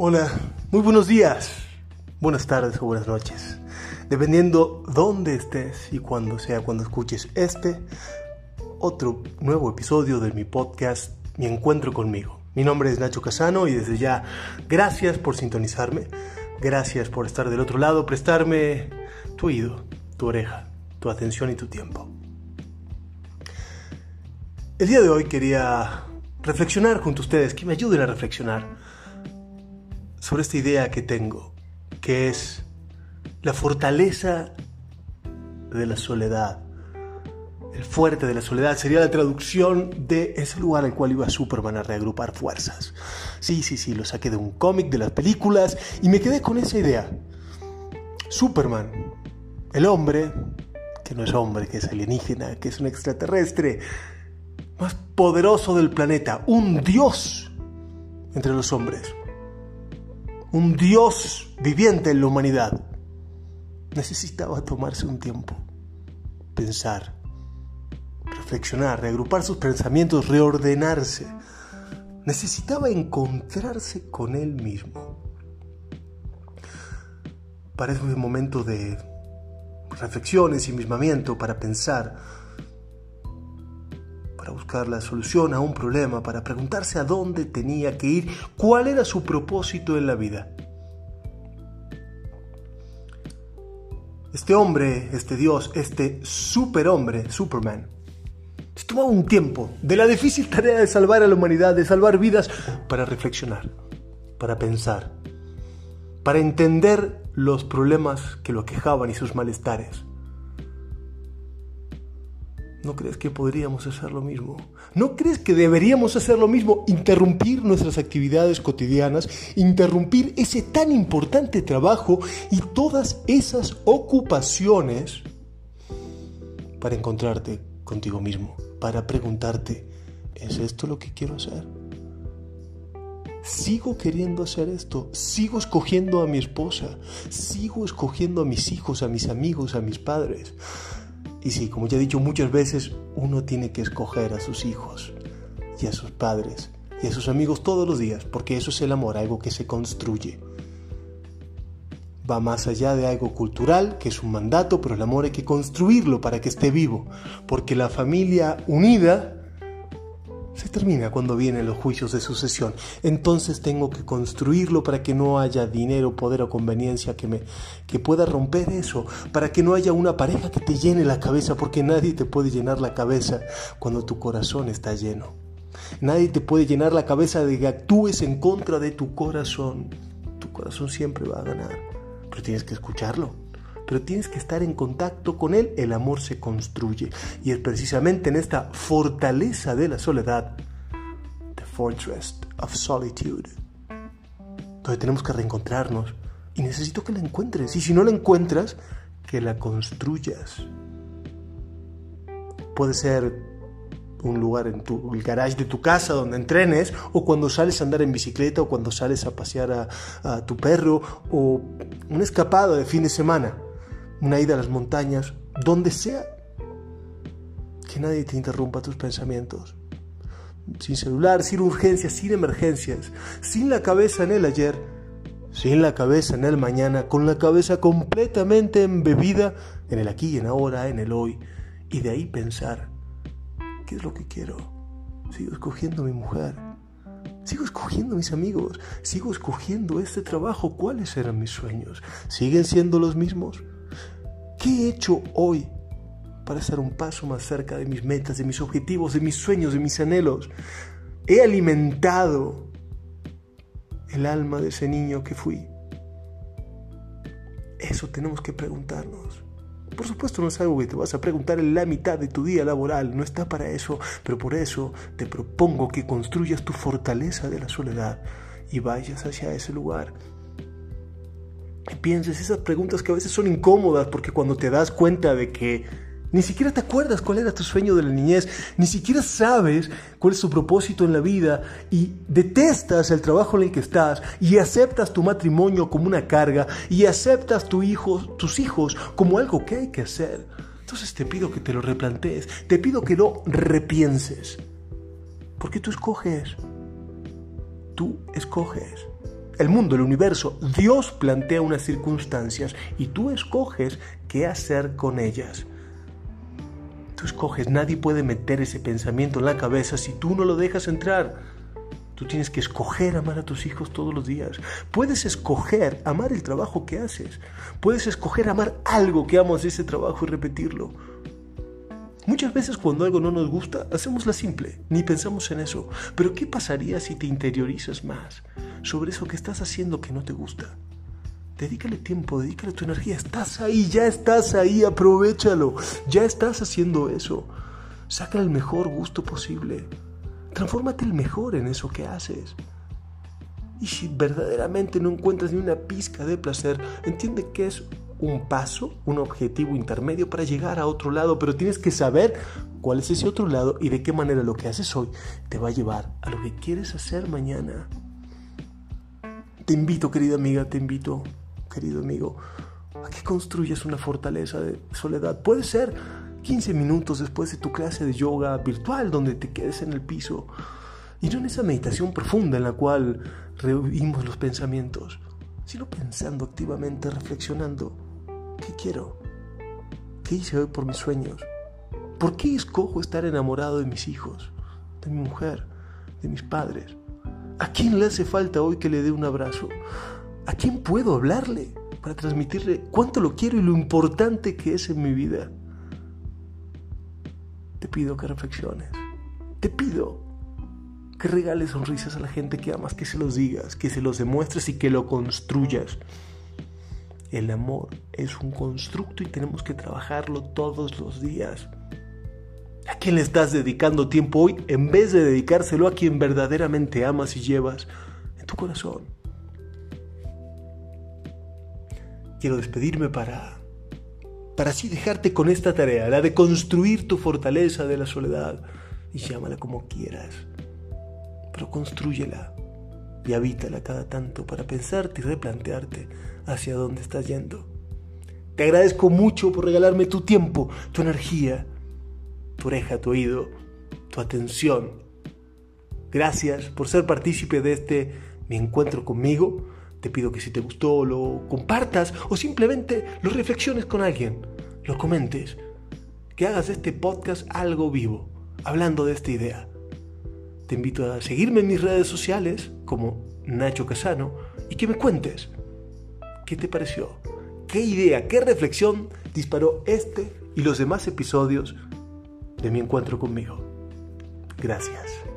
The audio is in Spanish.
Hola, muy buenos días, buenas tardes o buenas noches, dependiendo dónde estés y cuando sea cuando escuches este otro nuevo episodio de mi podcast Mi Encuentro conmigo. Mi nombre es Nacho Casano y desde ya gracias por sintonizarme, gracias por estar del otro lado, prestarme tu oído, tu oreja, tu atención y tu tiempo. El día de hoy quería reflexionar junto a ustedes, que me ayuden a reflexionar sobre esta idea que tengo, que es la fortaleza de la soledad. El fuerte de la soledad sería la traducción de ese lugar al cual iba Superman a reagrupar fuerzas. Sí, sí, sí, lo saqué de un cómic, de las películas, y me quedé con esa idea. Superman, el hombre, que no es hombre, que es alienígena, que es un extraterrestre, más poderoso del planeta, un dios entre los hombres, un dios viviente en la humanidad, necesitaba tomarse un tiempo, pensar, reflexionar, reagrupar sus pensamientos, reordenarse. Necesitaba encontrarse con él mismo. Es un momento de reflexión, ensimismamiento, para pensar, para buscar la solución a un problema, para preguntarse a dónde tenía que ir, cuál era su propósito en la vida. Este hombre, este Dios, este superhombre, Superman, se tomaba un tiempo de la difícil tarea de salvar a la humanidad, de salvar vidas, para reflexionar, para pensar, para entender los problemas que lo aquejaban y sus malestares. ¿No crees que podríamos hacer lo mismo? ¿No crees que deberíamos hacer lo mismo? Interrumpir nuestras actividades cotidianas, interrumpir ese tan importante trabajo y todas esas ocupaciones para encontrarte contigo mismo, para preguntarte, ¿es esto lo que quiero hacer? Sigo queriendo hacer esto, sigo escogiendo a mi esposa, sigo escogiendo a mis hijos, a mis amigos, a mis padres. Y sí, como ya he dicho muchas veces, uno tiene que escoger a sus hijos y a sus padres y a sus amigos todos los días, porque eso es el amor, algo que se construye. Va más allá de algo cultural, que es un mandato, pero el amor hay que construirlo para que esté vivo, porque la familia unida se termina cuando vienen los juicios de sucesión. Entonces tengo que construirlo para que no haya dinero, poder o conveniencia que me que pueda romper eso, para que no haya una pareja que te llene la cabeza, porque nadie te puede llenar la cabeza cuando tu corazón está lleno. Nadie te puede llenar la cabeza de que actúes en contra de tu corazón. Tu corazón siempre va a ganar, pero tienes que escucharlo pero tienes que estar en contacto con Él, el amor se construye. Y es precisamente en esta fortaleza de la soledad, the fortress of solitude, donde tenemos que reencontrarnos. Y necesito que la encuentres. Y si no la encuentras, que la construyas. Puede ser un lugar en tu, el garage de tu casa donde entrenes, o cuando sales a andar en bicicleta, o cuando sales a pasear a, a tu perro, o una escapada de fin de semana una ida a las montañas, donde sea. Que nadie te interrumpa tus pensamientos. Sin celular, sin urgencias, sin emergencias, sin la cabeza en el ayer, sin la cabeza en el mañana, con la cabeza completamente embebida en el aquí, en ahora, en el hoy. Y de ahí pensar, ¿qué es lo que quiero? Sigo escogiendo a mi mujer. Sigo escogiendo a mis amigos, sigo escogiendo este trabajo. ¿Cuáles eran mis sueños? ¿Siguen siendo los mismos? ¿Qué he hecho hoy para estar un paso más cerca de mis metas, de mis objetivos, de mis sueños, de mis anhelos? He alimentado el alma de ese niño que fui. Eso tenemos que preguntarnos. Por supuesto no es algo que te vas a preguntar en la mitad de tu día laboral, no está para eso, pero por eso te propongo que construyas tu fortaleza de la soledad y vayas hacia ese lugar que pienses esas preguntas que a veces son incómodas porque cuando te das cuenta de que ni siquiera te acuerdas cuál era tu sueño de la niñez, ni siquiera sabes cuál es tu propósito en la vida y detestas el trabajo en el que estás y aceptas tu matrimonio como una carga y aceptas tu hijo, tus hijos como algo que hay que hacer. Entonces te pido que te lo replantees, te pido que lo repienses, porque tú escoges, tú escoges. El mundo, el universo, Dios plantea unas circunstancias y tú escoges qué hacer con ellas. Tú escoges, nadie puede meter ese pensamiento en la cabeza si tú no lo dejas entrar. Tú tienes que escoger amar a tus hijos todos los días. Puedes escoger amar el trabajo que haces. Puedes escoger amar algo que amas de ese trabajo y repetirlo. Muchas veces cuando algo no nos gusta, hacemos la simple, ni pensamos en eso. Pero ¿qué pasaría si te interiorizas más sobre eso que estás haciendo que no te gusta? Dedícale tiempo, dedícale tu energía. Estás ahí, ya estás ahí, aprovechalo. Ya estás haciendo eso. Saca el mejor gusto posible. Transfórmate el mejor en eso que haces. Y si verdaderamente no encuentras ni una pizca de placer, entiende que es un paso, un objetivo intermedio para llegar a otro lado, pero tienes que saber cuál es ese otro lado y de qué manera lo que haces hoy te va a llevar a lo que quieres hacer mañana. Te invito, querida amiga, te invito, querido amigo, a que construyas una fortaleza de soledad. Puede ser 15 minutos después de tu clase de yoga virtual donde te quedes en el piso y no en esa meditación profunda en la cual revivimos los pensamientos, sino pensando activamente, reflexionando ¿Qué quiero? ¿Qué hice hoy por mis sueños? ¿Por qué escojo estar enamorado de mis hijos, de mi mujer, de mis padres? ¿A quién le hace falta hoy que le dé un abrazo? ¿A quién puedo hablarle para transmitirle cuánto lo quiero y lo importante que es en mi vida? Te pido que reflexiones. Te pido que regales sonrisas a la gente que amas, que se los digas, que se los demuestres y que lo construyas. El amor es un constructo y tenemos que trabajarlo todos los días. ¿A quién le estás dedicando tiempo hoy en vez de dedicárselo a quien verdaderamente amas y llevas en tu corazón? Quiero despedirme para para así dejarte con esta tarea, la de construir tu fortaleza de la soledad y llámala como quieras, pero construyela y habítala cada tanto para pensarte y replantearte hacia dónde estás yendo. Te agradezco mucho por regalarme tu tiempo, tu energía, tu oreja, tu oído, tu atención. Gracias por ser partícipe de este mi encuentro conmigo. Te pido que si te gustó lo compartas o simplemente lo reflexiones con alguien, lo comentes, que hagas de este podcast algo vivo, hablando de esta idea. Te invito a seguirme en mis redes sociales como Nacho Casano y que me cuentes qué te pareció, qué idea, qué reflexión disparó este y los demás episodios de mi encuentro conmigo. Gracias.